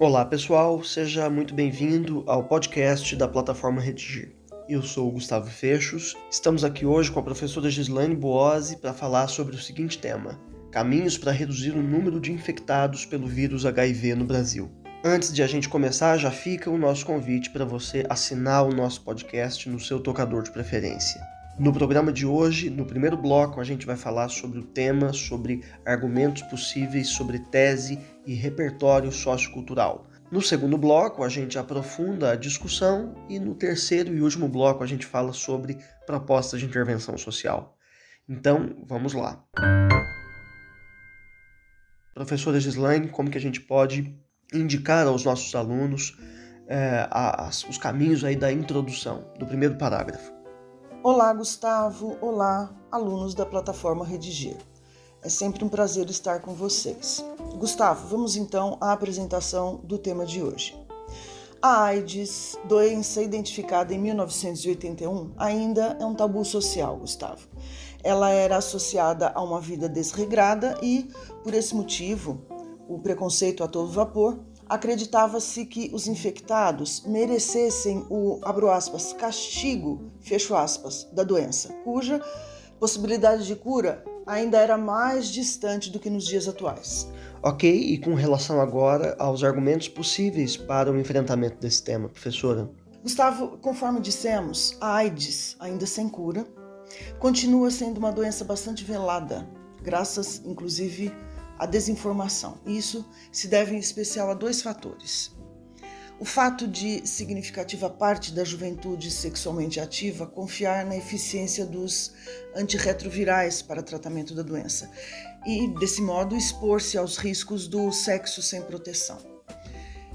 Olá pessoal, seja muito bem-vindo ao podcast da plataforma Redigir. Eu sou o Gustavo Fechos, estamos aqui hoje com a professora Gislaine Boose para falar sobre o seguinte tema: caminhos para reduzir o número de infectados pelo vírus HIV no Brasil. Antes de a gente começar, já fica o nosso convite para você assinar o nosso podcast no seu tocador de preferência. No programa de hoje, no primeiro bloco, a gente vai falar sobre o tema, sobre argumentos possíveis sobre tese e repertório sociocultural. No segundo bloco, a gente aprofunda a discussão e no terceiro e último bloco, a gente fala sobre propostas de intervenção social. Então, vamos lá. Professora Gislaine, como que a gente pode indicar aos nossos alunos é, as, os caminhos aí da introdução, do primeiro parágrafo? Olá, Gustavo. Olá, alunos da plataforma Redigir. É sempre um prazer estar com vocês. Gustavo, vamos então à apresentação do tema de hoje. A AIDS, doença identificada em 1981, ainda é um tabu social, Gustavo. Ela era associada a uma vida desregrada e, por esse motivo, o preconceito a todo vapor acreditava-se que os infectados merecessem o, abro aspas, castigo, fecho aspas, da doença, cuja possibilidade de cura ainda era mais distante do que nos dias atuais. Ok, e com relação agora aos argumentos possíveis para o enfrentamento desse tema, professora? Gustavo, conforme dissemos, a AIDS, ainda sem cura, continua sendo uma doença bastante velada, graças inclusive a desinformação. Isso se deve em especial a dois fatores. O fato de significativa parte da juventude sexualmente ativa confiar na eficiência dos antirretrovirais para tratamento da doença e, desse modo, expor-se aos riscos do sexo sem proteção.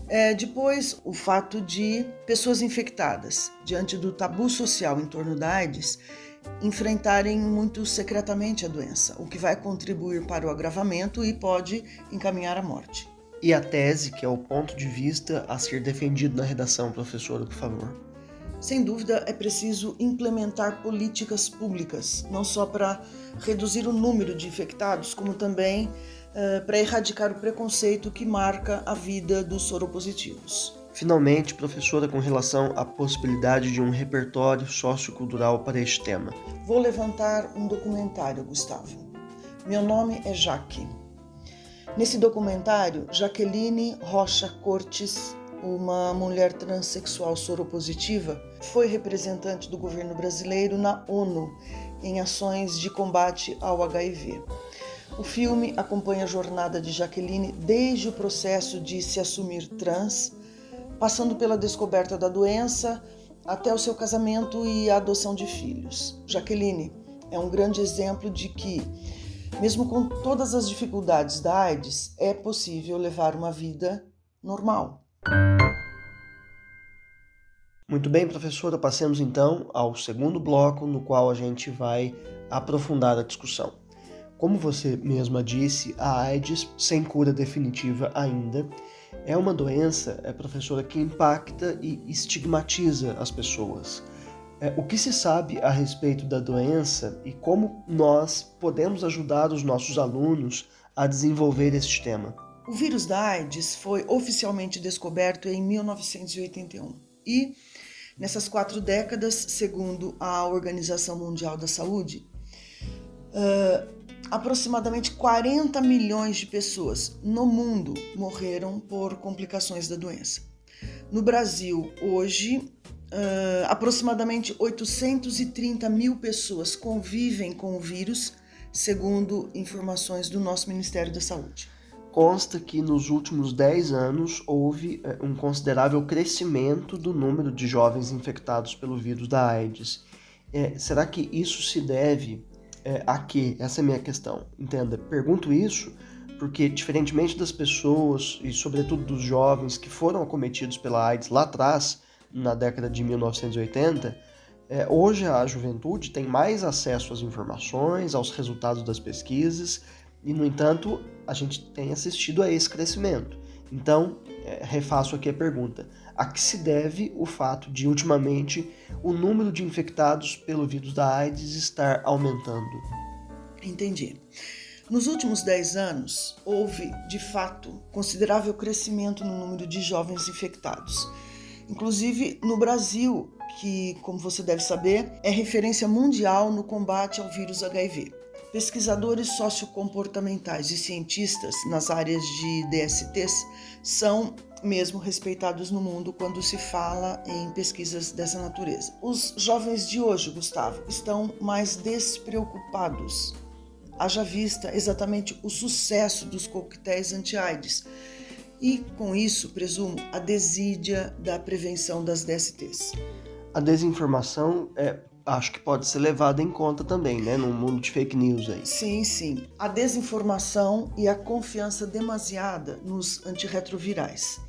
É, depois, o fato de pessoas infectadas, diante do tabu social em torno da AIDS, enfrentarem muito secretamente a doença, o que vai contribuir para o agravamento e pode encaminhar à morte. E a tese, que é o ponto de vista a ser defendido na redação, professora, por favor. Sem dúvida, é preciso implementar políticas públicas, não só para reduzir o número de infectados, como também uh, para erradicar o preconceito que marca a vida dos soropositivos. Finalmente, professora, com relação à possibilidade de um repertório sociocultural para este tema. Vou levantar um documentário, Gustavo. Meu nome é Jaque. Nesse documentário, Jaqueline Rocha Cortes, uma mulher transexual soropositiva, foi representante do governo brasileiro na ONU em ações de combate ao HIV. O filme acompanha a jornada de Jaqueline desde o processo de se assumir trans passando pela descoberta da doença até o seu casamento e a adoção de filhos. Jaqueline é um grande exemplo de que, mesmo com todas as dificuldades da AIDS, é possível levar uma vida normal. Muito bem, professora, passemos então ao segundo bloco, no qual a gente vai aprofundar a discussão. Como você mesma disse, a AIDS, sem cura definitiva ainda, é uma doença, é professora, que impacta e estigmatiza as pessoas. É, o que se sabe a respeito da doença e como nós podemos ajudar os nossos alunos a desenvolver este tema? O vírus da AIDS foi oficialmente descoberto em 1981 e, nessas quatro décadas, segundo a Organização Mundial da Saúde, uh, aproximadamente 40 milhões de pessoas no mundo morreram por complicações da doença. No Brasil, hoje, uh, aproximadamente 830 mil pessoas convivem com o vírus, segundo informações do nosso Ministério da Saúde. Consta que nos últimos 10 anos houve um considerável crescimento do número de jovens infectados pelo vírus da AIDS. É, será que isso se deve é, a? Essa é a minha questão. Entenda, pergunto isso porque, diferentemente das pessoas e, sobretudo, dos jovens que foram acometidos pela AIDS lá atrás, na década de 1980, é, hoje a juventude tem mais acesso às informações, aos resultados das pesquisas, e, no entanto, a gente tem assistido a esse crescimento. Então, é, refaço aqui a pergunta: a que se deve o fato de, ultimamente, o número de infectados pelo vírus da AIDS estar aumentando? Entendi. Nos últimos 10 anos, houve, de fato, considerável crescimento no número de jovens infectados. Inclusive no Brasil, que, como você deve saber, é referência mundial no combate ao vírus HIV. Pesquisadores sociocomportamentais e cientistas nas áreas de DSTs são mesmo respeitados no mundo quando se fala em pesquisas dessa natureza. Os jovens de hoje, Gustavo, estão mais despreocupados. Haja vista exatamente o sucesso dos coquetéis anti-AIDS e, com isso, presumo, a desídia da prevenção das DSTs. A desinformação é acho que pode ser levada em conta também, né, no mundo de fake news aí. Sim, sim. A desinformação e a confiança demasiada nos antirretrovirais.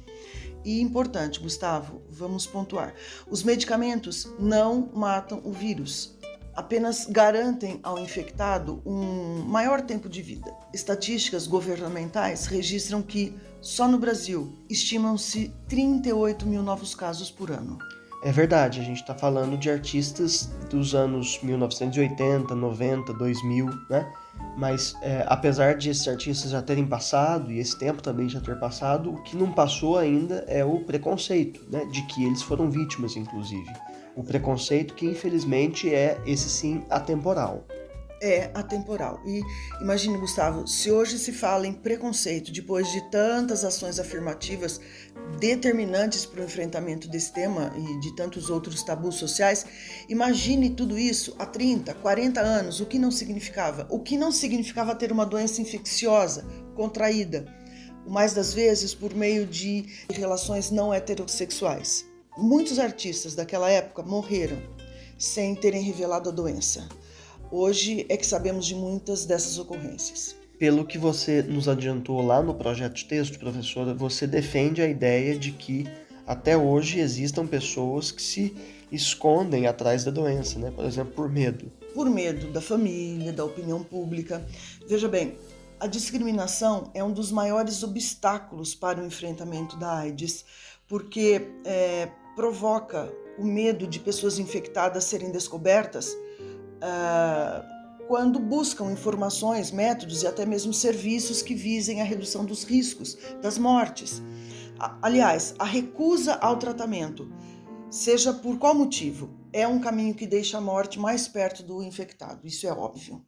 E importante, Gustavo, vamos pontuar: os medicamentos não matam o vírus, apenas garantem ao infectado um maior tempo de vida. Estatísticas governamentais registram que, só no Brasil, estimam-se 38 mil novos casos por ano. É verdade, a gente está falando de artistas dos anos 1980, 90, 2000, né? Mas é, apesar de esses artistas já terem passado e esse tempo também já ter passado, o que não passou ainda é o preconceito, né? De que eles foram vítimas, inclusive. O preconceito que infelizmente é esse sim atemporal é atemporal. E imagine, Gustavo, se hoje se fala em preconceito, depois de tantas ações afirmativas determinantes para o enfrentamento desse tema e de tantos outros tabus sociais, imagine tudo isso há 30, 40 anos, o que não significava? O que não significava ter uma doença infecciosa, contraída, mais das vezes por meio de relações não heterossexuais. Muitos artistas daquela época morreram sem terem revelado a doença. Hoje é que sabemos de muitas dessas ocorrências. Pelo que você nos adiantou lá no projeto de texto, professora, você defende a ideia de que até hoje existam pessoas que se escondem atrás da doença, né? Por exemplo, por medo. Por medo da família, da opinião pública. Veja bem, a discriminação é um dos maiores obstáculos para o enfrentamento da AIDS, porque é, provoca o medo de pessoas infectadas serem descobertas ah, quando buscam informações, métodos e até mesmo serviços que visem a redução dos riscos, das mortes. Aliás, a recusa ao tratamento, seja por qual motivo, é um caminho que deixa a morte mais perto do infectado, isso é óbvio.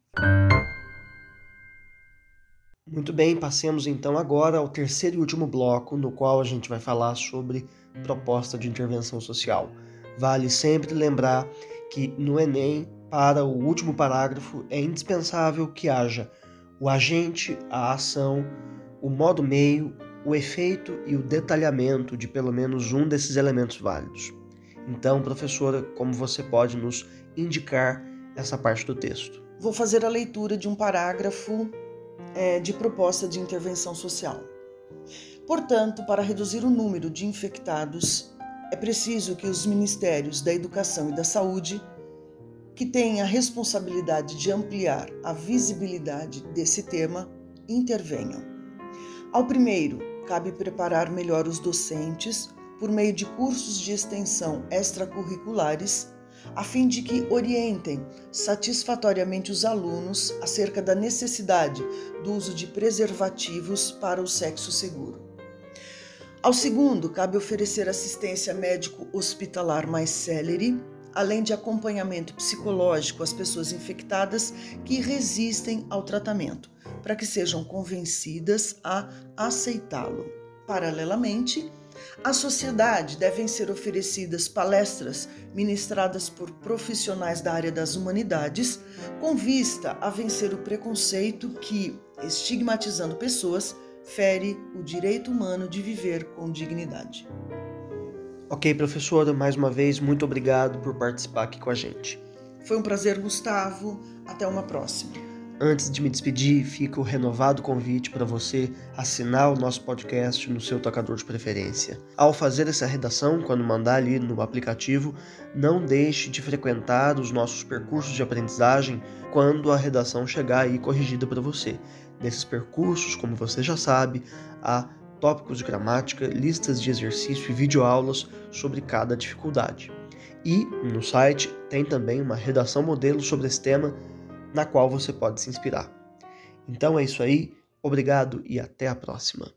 Muito bem, passemos então agora ao terceiro e último bloco, no qual a gente vai falar sobre proposta de intervenção social. Vale sempre lembrar que no Enem para o último parágrafo, é indispensável que haja o agente, a ação, o modo meio, o efeito e o detalhamento de pelo menos um desses elementos válidos. Então, professora, como você pode nos indicar essa parte do texto? Vou fazer a leitura de um parágrafo é, de proposta de intervenção social. Portanto, para reduzir o número de infectados, é preciso que os ministérios da Educação e da Saúde que têm a responsabilidade de ampliar a visibilidade desse tema intervenham. Ao primeiro, cabe preparar melhor os docentes por meio de cursos de extensão extracurriculares, a fim de que orientem satisfatoriamente os alunos acerca da necessidade do uso de preservativos para o sexo seguro. Ao segundo, cabe oferecer assistência médico hospitalar mais célere além de acompanhamento psicológico às pessoas infectadas que resistem ao tratamento, para que sejam convencidas a aceitá-lo. Paralelamente, à sociedade devem ser oferecidas palestras ministradas por profissionais da área das humanidades, com vista a vencer o preconceito que, estigmatizando pessoas, fere o direito humano de viver com dignidade. Ok, professora, mais uma vez, muito obrigado por participar aqui com a gente. Foi um prazer, Gustavo. Até uma próxima. Antes de me despedir, fica o renovado convite para você assinar o nosso podcast no seu tocador de preferência. Ao fazer essa redação, quando mandar ali no aplicativo, não deixe de frequentar os nossos percursos de aprendizagem quando a redação chegar aí corrigida para você. Nesses percursos, como você já sabe, há tópicos de gramática, listas de exercício e videoaulas sobre cada dificuldade. E no site tem também uma redação modelo sobre esse tema na qual você pode se inspirar. Então é isso aí, obrigado e até a próxima.